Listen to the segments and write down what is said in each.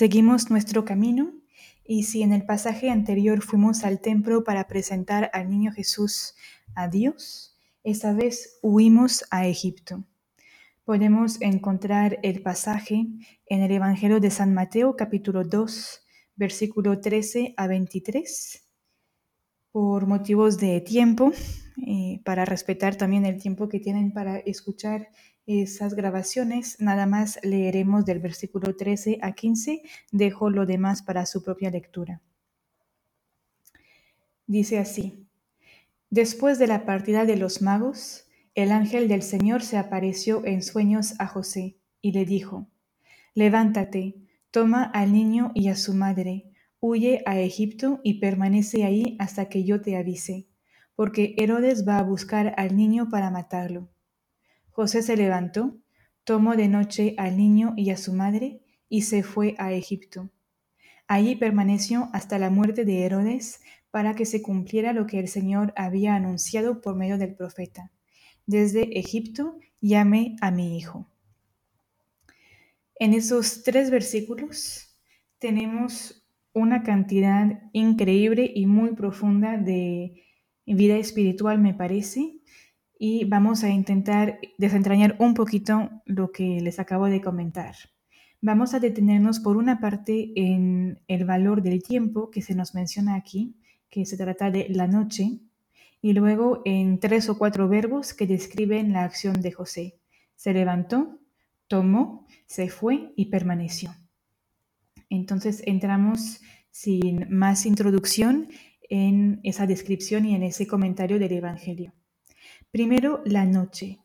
Seguimos nuestro camino y si en el pasaje anterior fuimos al templo para presentar al niño Jesús a Dios, esta vez huimos a Egipto. Podemos encontrar el pasaje en el Evangelio de San Mateo capítulo 2, versículo 13 a 23. Por motivos de tiempo, eh, para respetar también el tiempo que tienen para escuchar esas grabaciones, nada más leeremos del versículo 13 a 15, dejo lo demás para su propia lectura. Dice así, después de la partida de los magos, el ángel del Señor se apareció en sueños a José y le dijo, levántate, toma al niño y a su madre, huye a Egipto y permanece ahí hasta que yo te avise, porque Herodes va a buscar al niño para matarlo. José se levantó, tomó de noche al niño y a su madre y se fue a Egipto. Allí permaneció hasta la muerte de Herodes para que se cumpliera lo que el Señor había anunciado por medio del profeta. Desde Egipto llame a mi hijo. En esos tres versículos tenemos una cantidad increíble y muy profunda de vida espiritual, me parece, y vamos a intentar desentrañar un poquito lo que les acabo de comentar. Vamos a detenernos por una parte en el valor del tiempo que se nos menciona aquí, que se trata de la noche, y luego en tres o cuatro verbos que describen la acción de José. Se levantó, tomó, se fue y permaneció. Entonces entramos sin más introducción en esa descripción y en ese comentario del Evangelio. Primero, la noche.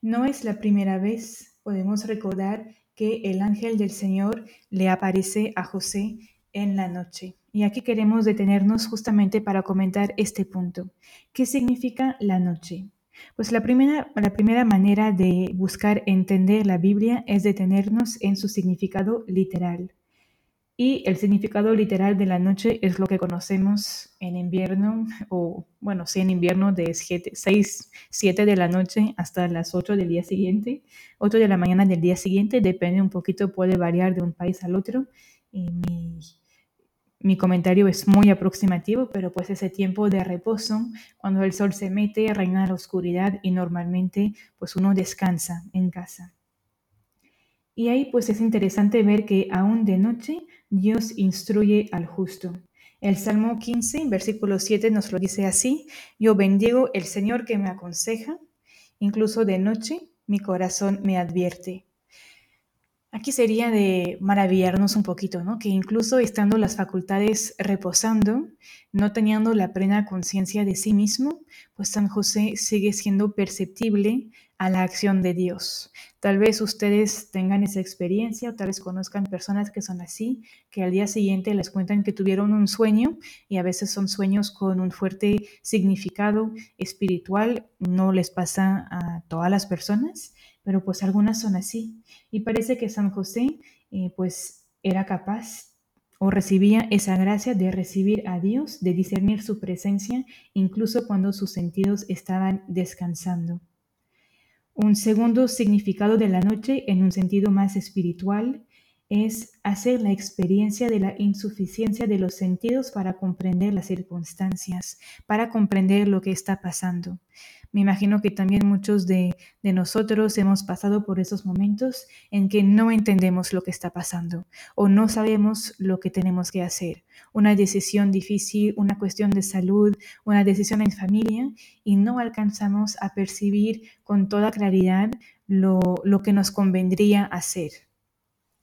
No es la primera vez, podemos recordar, que el ángel del Señor le aparece a José en la noche. Y aquí queremos detenernos justamente para comentar este punto. ¿Qué significa la noche? Pues la primera, la primera manera de buscar entender la Biblia es detenernos en su significado literal. Y el significado literal de la noche es lo que conocemos en invierno, o bueno, sí en invierno de 6, 7 de la noche hasta las 8 del día siguiente, 8 de la mañana del día siguiente, depende un poquito, puede variar de un país al otro. Y mi, mi comentario es muy aproximativo, pero pues ese tiempo de reposo, cuando el sol se mete, reina la oscuridad y normalmente pues uno descansa en casa. Y ahí pues es interesante ver que aún de noche Dios instruye al justo. El Salmo 15, versículo 7 nos lo dice así, yo bendigo el Señor que me aconseja, incluso de noche mi corazón me advierte. Aquí sería de maravillarnos un poquito, ¿no? Que incluso estando las facultades reposando, no teniendo la plena conciencia de sí mismo, pues San José sigue siendo perceptible a la acción de Dios. Tal vez ustedes tengan esa experiencia o tal vez conozcan personas que son así, que al día siguiente les cuentan que tuvieron un sueño y a veces son sueños con un fuerte significado espiritual. No les pasa a todas las personas, pero pues algunas son así. Y parece que San José eh, pues era capaz o recibía esa gracia de recibir a Dios, de discernir su presencia, incluso cuando sus sentidos estaban descansando. Un segundo significado de la noche en un sentido más espiritual es hacer la experiencia de la insuficiencia de los sentidos para comprender las circunstancias, para comprender lo que está pasando. Me imagino que también muchos de, nosotros hemos pasado por esos momentos en que no entendemos lo que está pasando o no sabemos lo que tenemos que hacer. Una decisión difícil, una cuestión de salud, una decisión en familia y no alcanzamos a percibir con toda claridad lo, lo que nos convendría hacer.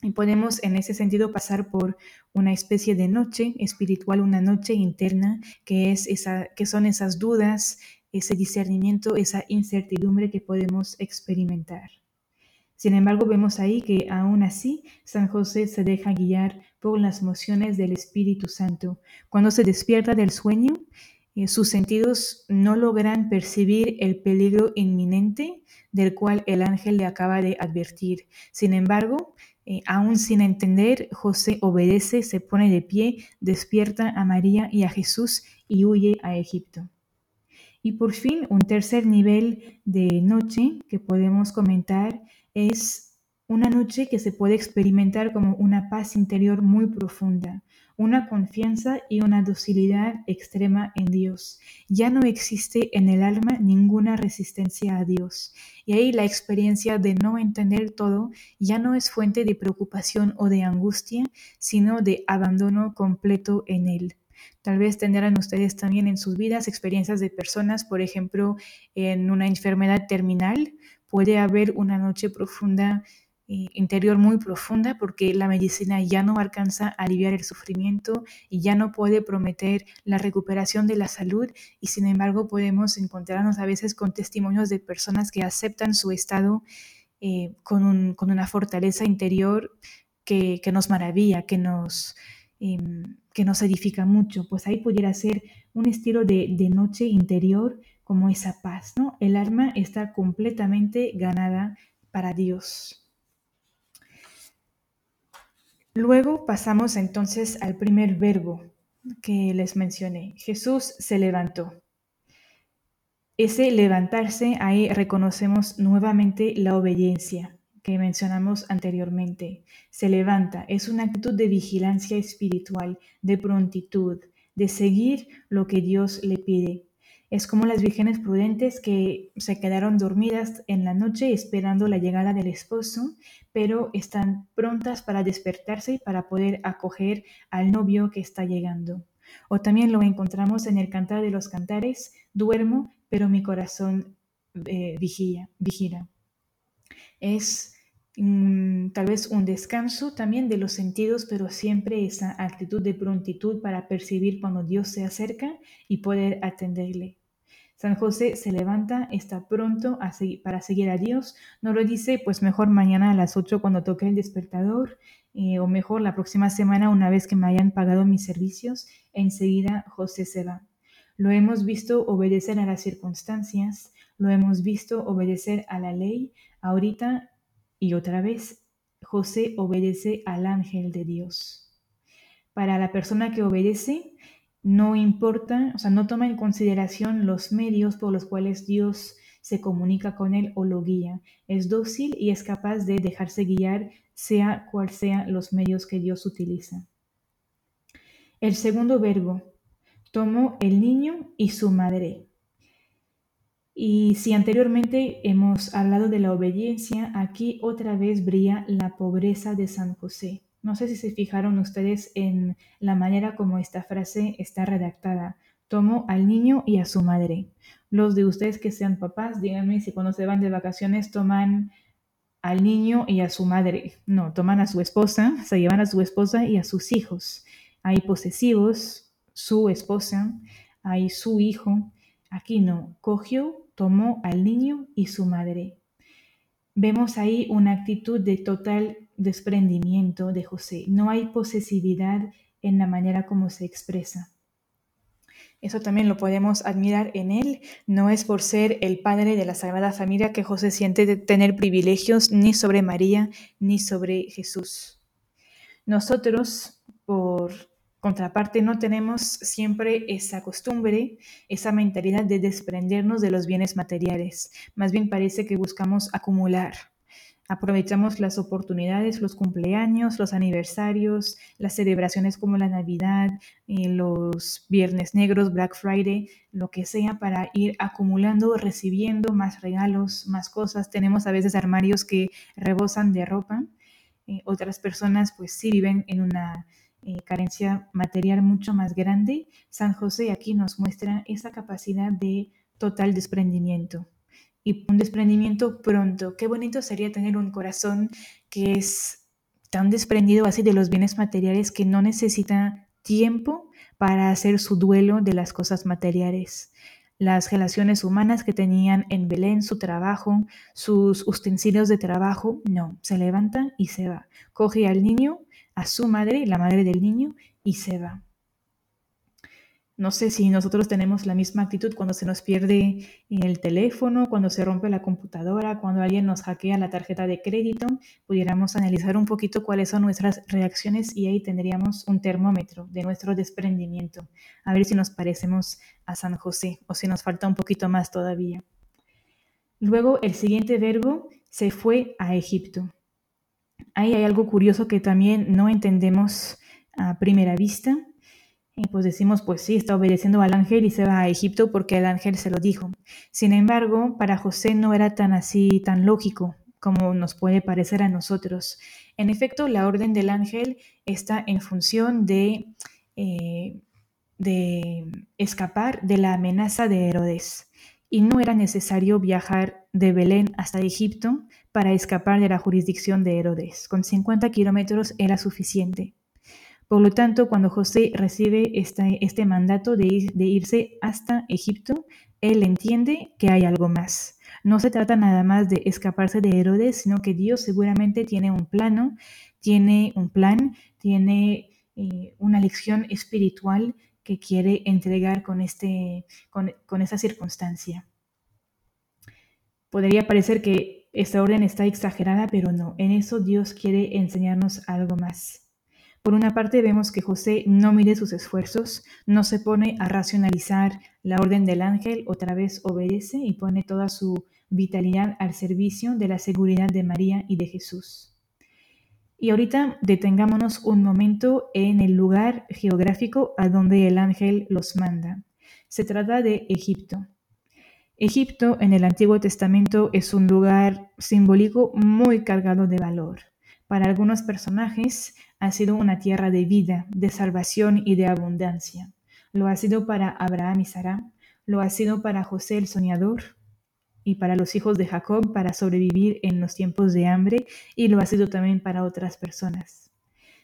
Y podemos en ese sentido pasar por una especie de noche espiritual, una noche interna, que, es esa, que son esas dudas, ese discernimiento, esa incertidumbre que podemos experimentar. Sin embargo, vemos ahí que aún así San José se deja guiar por las mociones del Espíritu Santo. Cuando se despierta del sueño, eh, sus sentidos no logran percibir el peligro inminente del cual el ángel le acaba de advertir. Sin embargo, eh, aún sin entender, José obedece, se pone de pie, despierta a María y a Jesús y huye a Egipto. Y por fin, un tercer nivel de noche que podemos comentar es una noche que se puede experimentar como una paz interior muy profunda, una confianza y una docilidad extrema en Dios. Ya no existe en el alma ninguna resistencia a Dios. Y ahí la experiencia de no entender todo ya no es fuente de preocupación o de angustia, sino de abandono completo en Él. Tal vez tendrán ustedes también en sus vidas experiencias de personas, por ejemplo, en una enfermedad terminal, puede haber una noche profunda interior muy profunda porque la medicina ya no alcanza a aliviar el sufrimiento y ya no puede prometer la recuperación de la salud y sin embargo podemos encontrarnos a veces con testimonios de personas que aceptan su estado eh, con, una fortaleza interior que, nos maravilla, que nos, em, que nos edifica mucho. Pues ahí pudiera ser un estilo de, de noche interior como esa paz, ¿no? El alma está completamente ganada para Dios. Luego pasamos entonces al primer verbo que les mencioné. Jesús se levantó. Ese levantarse, ahí reconocemos nuevamente la obediencia que mencionamos anteriormente. Se levanta, es una actitud de vigilancia espiritual, de prontitud, de seguir lo que Dios le pide. Es como las vírgenes prudentes que se quedaron dormidas en la noche esperando la llegada del esposo, pero están prontas para despertarse y para poder acoger al novio que está llegando. O también lo encontramos en el Cantar de los Cantares, duermo, pero mi corazón eh, vigila, Es mm, tal vez un descanso también de los sentidos, pero siempre esa actitud de prontitud para percibir cuando Dios se acerca y poder atenderle. San José se levanta, está pronto para seguir a Dios. No lo dice, pues mejor mañana a las 8 cuando toque el despertador, eh, o mejor la próxima semana una vez que me hayan pagado mis servicios. Enseguida José se va. Lo hemos visto obedecer a las circunstancias, lo hemos visto obedecer a la ley. Ahorita y otra vez, José obedece al ángel de Dios. Para la persona que obedece, no importa, o sea, no toma en consideración los medios por los cuales Dios se comunica con él o lo guía. Es dócil y es capaz de dejarse guiar, sea cual sean los medios que Dios utiliza. El segundo verbo, tomó el niño y su madre. Y si anteriormente hemos hablado de la obediencia, aquí otra vez brilla la pobreza de San José. No sé si se fijaron ustedes en la manera como esta frase está redactada. Tomo al niño y a su madre. Los de ustedes que sean papás, díganme si cuando se van de vacaciones toman al niño y a su madre. No, toman a su esposa, se llevan a su esposa y a sus hijos. Hay posesivos, su esposa, hay su hijo. Aquí no, cogió, tomó al niño y su madre. Vemos ahí una actitud de total desprendimiento de José. No hay posesividad en la manera como se expresa. Eso también lo podemos admirar en él. No es por ser el padre de la Sagrada Familia que José siente tener privilegios ni sobre María ni sobre Jesús. Nosotros, por contraparte, no tenemos siempre esa costumbre, esa mentalidad de desprendernos de los bienes materiales. Más bien parece que buscamos acumular Aprovechamos las oportunidades, los cumpleaños, los aniversarios, las celebraciones como la Navidad, eh, los Viernes Negros, Black Friday, lo que sea, para ir acumulando, recibiendo más regalos, más cosas. Tenemos a veces armarios que rebosan de ropa. Eh, otras personas pues sí viven en una eh, carencia material mucho más grande. San José aquí nos muestra esa capacidad de total desprendimiento y un desprendimiento pronto. Qué bonito sería tener un corazón que es tan desprendido así de los bienes materiales que no necesita tiempo para hacer su duelo de las cosas materiales. Las relaciones humanas que tenían en Belén, su trabajo, sus utensilios de trabajo, no, se levanta y se va. Coge al niño, a su madre, la madre del niño, y se va. No sé si nosotros tenemos la misma actitud cuando se nos pierde el teléfono, cuando se rompe la computadora, cuando alguien nos hackea la tarjeta de crédito. Pudiéramos analizar un poquito cuáles son nuestras reacciones y ahí tendríamos un termómetro de nuestro desprendimiento. A ver si nos parecemos a San José o si nos falta un poquito más todavía. Luego el siguiente verbo se fue a Egipto. Ahí hay algo curioso que también no entendemos a primera vista. Y pues decimos, pues sí, está obedeciendo al ángel y se va a Egipto porque el ángel se lo dijo. Sin embargo, para José no era tan así, tan lógico como nos puede parecer a nosotros. En efecto, la orden del ángel está en función de, eh, de escapar de la amenaza de Herodes. Y no era necesario viajar de Belén hasta Egipto para escapar de la jurisdicción de Herodes. Con 50 kilómetros era suficiente. Por lo tanto, cuando José recibe este, mandato de, de irse hasta Egipto, él entiende que hay algo más. No se trata nada más de escaparse de Herodes, sino que Dios seguramente tiene un plano, tiene un plan, tiene eh, una lección espiritual que quiere entregar con, este, con, con esa circunstancia. Podría parecer que esta orden está exagerada, pero no, en eso Dios quiere enseñarnos algo más. Por una parte vemos que José no mide sus esfuerzos, no se pone a racionalizar la orden del ángel, otra vez obedece y pone toda su vitalidad al servicio de la seguridad de María y de Jesús. Y ahorita detengámonos un momento en el lugar geográfico a donde el ángel los manda. Se trata de Egipto. Egipto en el Antiguo Testamento es un lugar simbólico muy cargado de valor. Para algunos personajes ha sido una tierra de vida, de salvación y de abundancia. Lo ha sido para Abraham y Sara, lo ha sido para José el soñador y para los hijos de Jacob para sobrevivir en los tiempos de hambre y lo ha sido también para otras personas.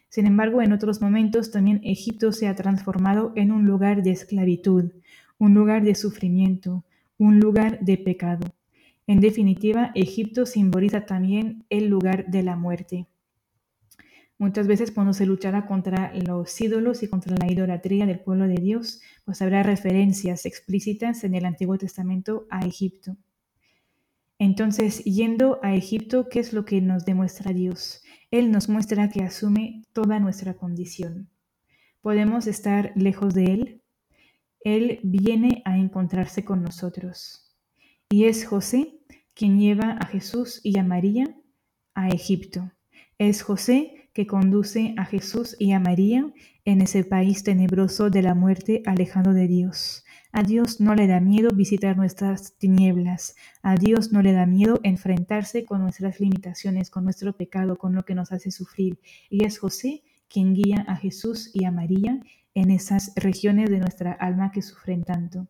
Sin embargo, en otros momentos también Egipto se ha transformado en un lugar de esclavitud, un lugar de sufrimiento, un lugar de pecado. En definitiva, Egipto simboliza también el lugar de la muerte. Muchas veces cuando se luchará contra los ídolos y contra la idolatría del pueblo de Dios, pues habrá referencias explícitas en el Antiguo Testamento a Egipto. Entonces, yendo a Egipto, ¿qué es lo que nos demuestra Dios? Él nos muestra que asume toda nuestra condición. ¿Podemos estar lejos de Él? Él viene a encontrarse con nosotros. Y es José quien lleva a Jesús y a María a Egipto. Es José que conduce a Jesús y a María en ese país tenebroso de la muerte alejado de Dios. A Dios no le da miedo visitar nuestras tinieblas. A Dios no le da miedo enfrentarse con nuestras limitaciones, con nuestro pecado, con lo que nos hace sufrir. Y es José quien guía a Jesús y a María en esas regiones de nuestra alma que sufren tanto.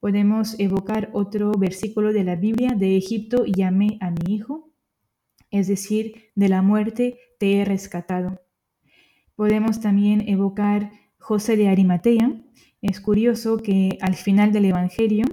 Podemos evocar otro versículo de la Biblia de Egipto, llamé a mi hijo, es decir, de la muerte te he rescatado. Podemos también evocar José de Arimatea. Es curioso que al final del Evangelio,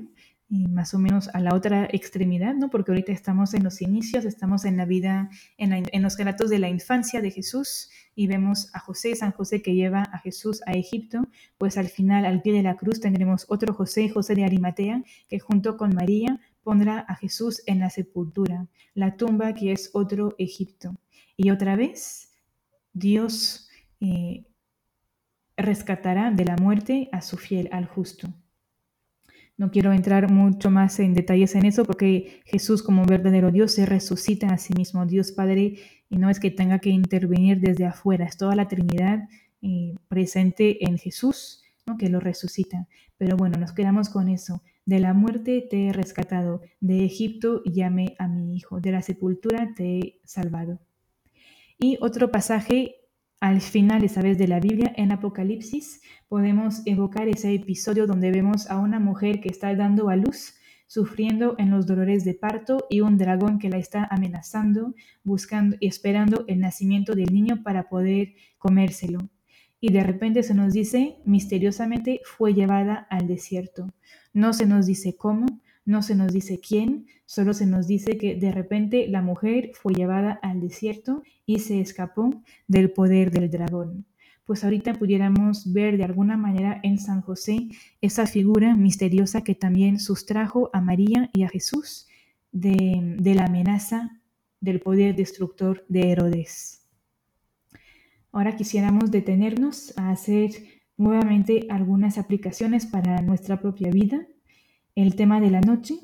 más o menos a la otra extremidad, ¿no? porque ahorita estamos en los inicios, estamos en la vida, en, en los relatos de la infancia de Jesús, y vemos a José, San José que lleva a Jesús a Egipto, pues al final, al pie de la cruz, tendremos otro José, José de Arimatea, que junto con María pondrá a Jesús en la sepultura, la tumba que es otro Egipto. Y otra vez, Dios eh, rescatará de la muerte a su fiel, al justo. No quiero entrar mucho más en detalles en eso porque Jesús como verdadero Dios se resucita a sí mismo, Dios Padre, y no es que tenga que intervenir desde afuera, es toda la Trinidad eh, presente en Jesús, que lo resucita. Pero bueno, nos quedamos con eso. De la muerte te he rescatado, de Egipto llamé a mi hijo, de la sepultura te he salvado. Y otro pasaje al final, esa vez de la Biblia, en Apocalipsis, podemos evocar ese episodio donde vemos a una mujer que está dando a luz, sufriendo en los dolores de parto y un dragón que la está amenazando, buscando y esperando el nacimiento del niño para poder comérselo y de repente se nos dice, misteriosamente fue llevada al desierto. No se nos dice cómo, no se nos dice quién, solo se nos dice que de repente la mujer fue llevada al desierto y se escapó del poder del dragón. Pues ahorita pudiéramos ver de alguna manera en San José esa figura misteriosa que también sustrajo a María y a Jesús de, la amenaza del poder destructor de Herodes. Ahora quisiéramos detenernos a hacer nuevamente algunas aplicaciones para nuestra propia vida. El tema de la noche.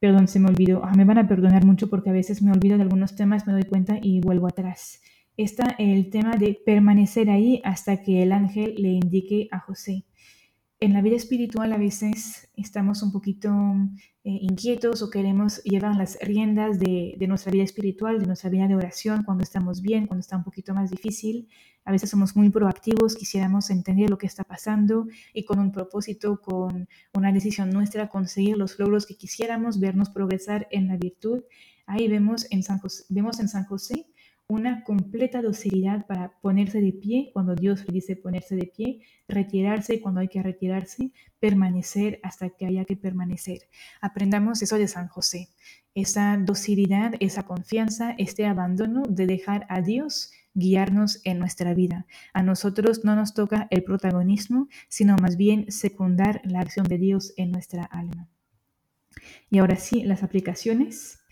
perdón, se me olvidó. Ah, me van a perdonar mucho porque a veces me olvido de algunos temas, me doy cuenta y vuelvo atrás. Está el tema de permanecer ahí hasta que el ángel le indique a José en la vida espiritual a veces estamos un poquito eh, inquietos o queremos llevar las riendas de, nuestra vida espiritual, de nuestra vida de oración, cuando estamos bien, cuando está un poquito más difícil. A veces somos muy proactivos, quisiéramos entender lo que está pasando y con un propósito, con una decisión nuestra, conseguir los logros que quisiéramos, vernos progresar en la virtud. Ahí vemos en San vemos en San José una completa docilidad para ponerse de pie cuando Dios le dice ponerse de pie, retirarse cuando hay que retirarse, permanecer hasta que haya que permanecer. Aprendamos eso de San José, esa docilidad, esa confianza, este abandono de dejar a Dios guiarnos en nuestra vida. A nosotros no nos toca el protagonismo, sino más bien secundar la acción de Dios en nuestra alma. Y ahora sí, las aplicaciones.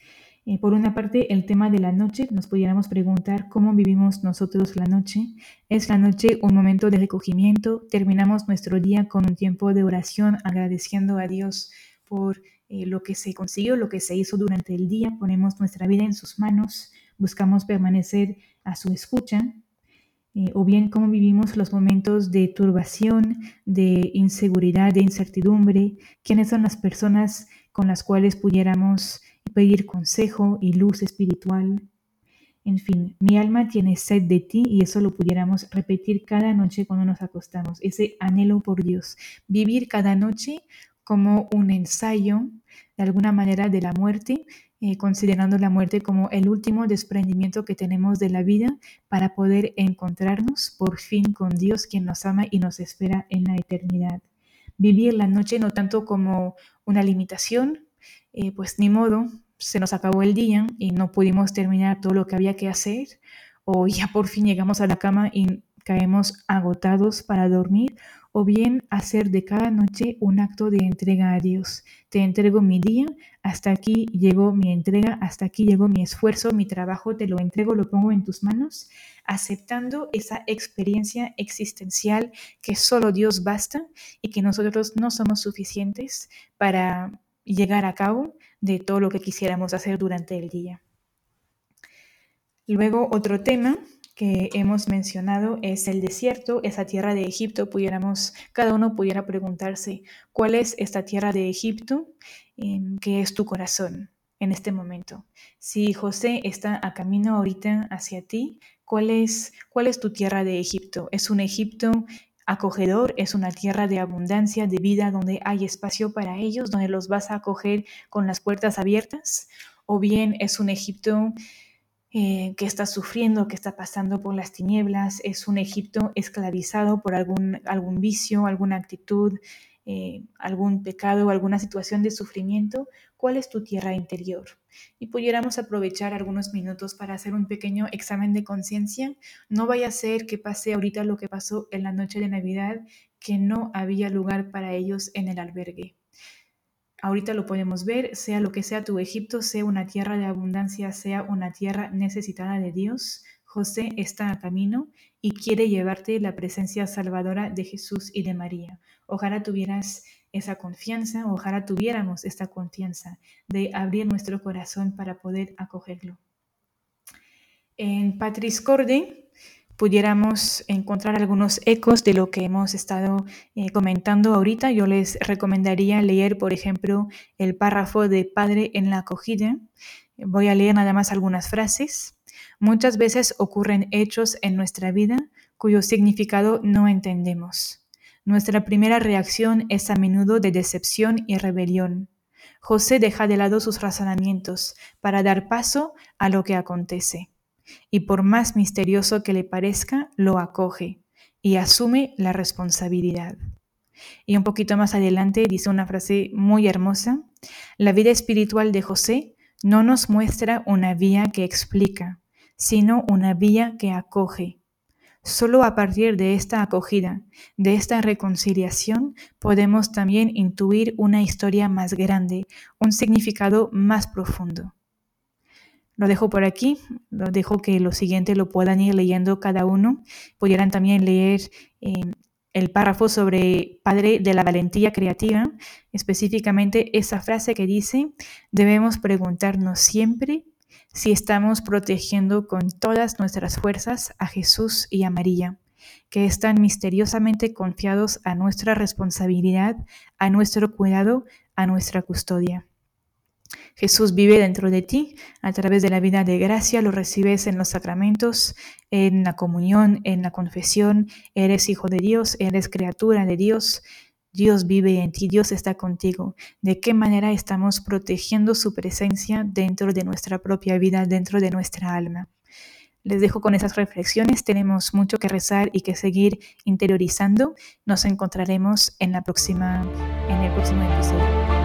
Eh, por una parte, el tema de la noche, nos pudiéramos preguntar cómo vivimos nosotros la noche. ¿Es la noche un momento de recogimiento? ¿Terminamos nuestro día con un tiempo de oración agradeciendo a Dios por eh, lo que se consiguió, lo que se hizo durante el día? Ponemos nuestra vida en sus manos, buscamos permanecer a su escucha. Eh, o bien cómo vivimos los momentos de turbación, de inseguridad, de incertidumbre, quiénes son las personas con las cuales pudiéramos pedir consejo y luz espiritual. En fin, mi alma tiene sed de ti y eso lo pudiéramos repetir cada noche cuando nos acostamos, ese anhelo por Dios, vivir cada noche como un ensayo de alguna manera de la muerte, eh, considerando la muerte como el último desprendimiento que tenemos de la vida para poder encontrarnos por fin con Dios quien nos ama y nos espera en la eternidad. Vivir la noche no tanto como una limitación, eh, pues ni modo, se nos acabó el día y no pudimos terminar todo lo que había que hacer, o ya por fin llegamos a la cama y caemos agotados para dormir, o bien hacer de cada noche un acto de entrega a Dios. Te entrego mi día, hasta aquí llegó mi entrega, hasta aquí llegó mi esfuerzo, mi trabajo, te lo entrego, lo pongo en tus manos, aceptando esa experiencia existencial que solo Dios basta y que nosotros no somos suficientes para llegar a cabo de todo lo que quisiéramos hacer durante el día. Luego, otro tema que hemos mencionado es el desierto, esa tierra de Egipto. Pudiéramos, cada uno pudiera preguntarse, ¿cuál es esta tierra de Egipto? Em, ¿Qué es tu corazón en este momento? Si José está a camino ahorita hacia ti, ¿cuál es, cuál es tu tierra de Egipto? ¿Es un Egipto acogedor, es una tierra de abundancia, de vida, donde hay espacio para ellos, donde los vas a acoger con las puertas abiertas, o bien es un Egipto eh, que está sufriendo, que está pasando por las tinieblas, es un Egipto esclavizado por algún, algún vicio, alguna actitud, eh, algún pecado, alguna situación de sufrimiento, ¿cuál es tu tierra interior? Y pudiéramos aprovechar algunos minutos para hacer un pequeño examen de conciencia. No vaya a ser que pase ahorita lo que pasó en la noche de Navidad, que no había lugar para ellos en el albergue. Ahorita lo podemos ver, sea lo que sea tu Egipto, sea una tierra de abundancia, sea una tierra necesitada de Dios, José está a camino y quiere llevarte la presencia salvadora de Jesús y de María. Ojalá tuvieras esa confianza, ojalá tuviéramos esta confianza de abrir nuestro corazón para poder acogerlo. En Patris Corde pudiéramos encontrar algunos ecos de lo que hemos estado eh, comentando ahorita. Yo les recomendaría leer, por ejemplo, el párrafo de Padre en la acogida. Voy a leer nada más algunas frases. Muchas veces ocurren hechos en nuestra vida cuyo significado no entendemos. Nuestra primera reacción es a menudo de decepción y rebelión. José deja de lado sus razonamientos para dar paso a lo que acontece, y por más misterioso que le parezca, lo acoge y asume la responsabilidad. Y un poquito más adelante dice una frase muy hermosa, la vida espiritual de José no nos muestra una vía que explica, sino una vía que acoge. Solo a partir de esta acogida, de esta reconciliación, podemos también intuir una historia más grande, un significado más profundo. Lo dejo por aquí, lo dejo que lo siguiente lo puedan ir leyendo cada uno. Pudieran también leer eh, el párrafo sobre Padre de la Valentía Creativa, específicamente esa frase que dice, debemos preguntarnos siempre si estamos protegiendo con todas nuestras fuerzas a Jesús y a María, que están misteriosamente confiados a nuestra responsabilidad, a nuestro cuidado, a nuestra custodia. Jesús vive dentro de ti a través de la vida de gracia, lo recibes en los sacramentos, en la comunión, en la confesión, eres hijo de Dios, eres criatura de Dios, Dios vive en ti, Dios está contigo. ¿De qué manera estamos protegiendo su presencia dentro de nuestra propia vida, dentro de nuestra alma? Les dejo con esas reflexiones, tenemos mucho que rezar y que seguir interiorizando. Nos encontraremos en la próxima en el próximo episodio.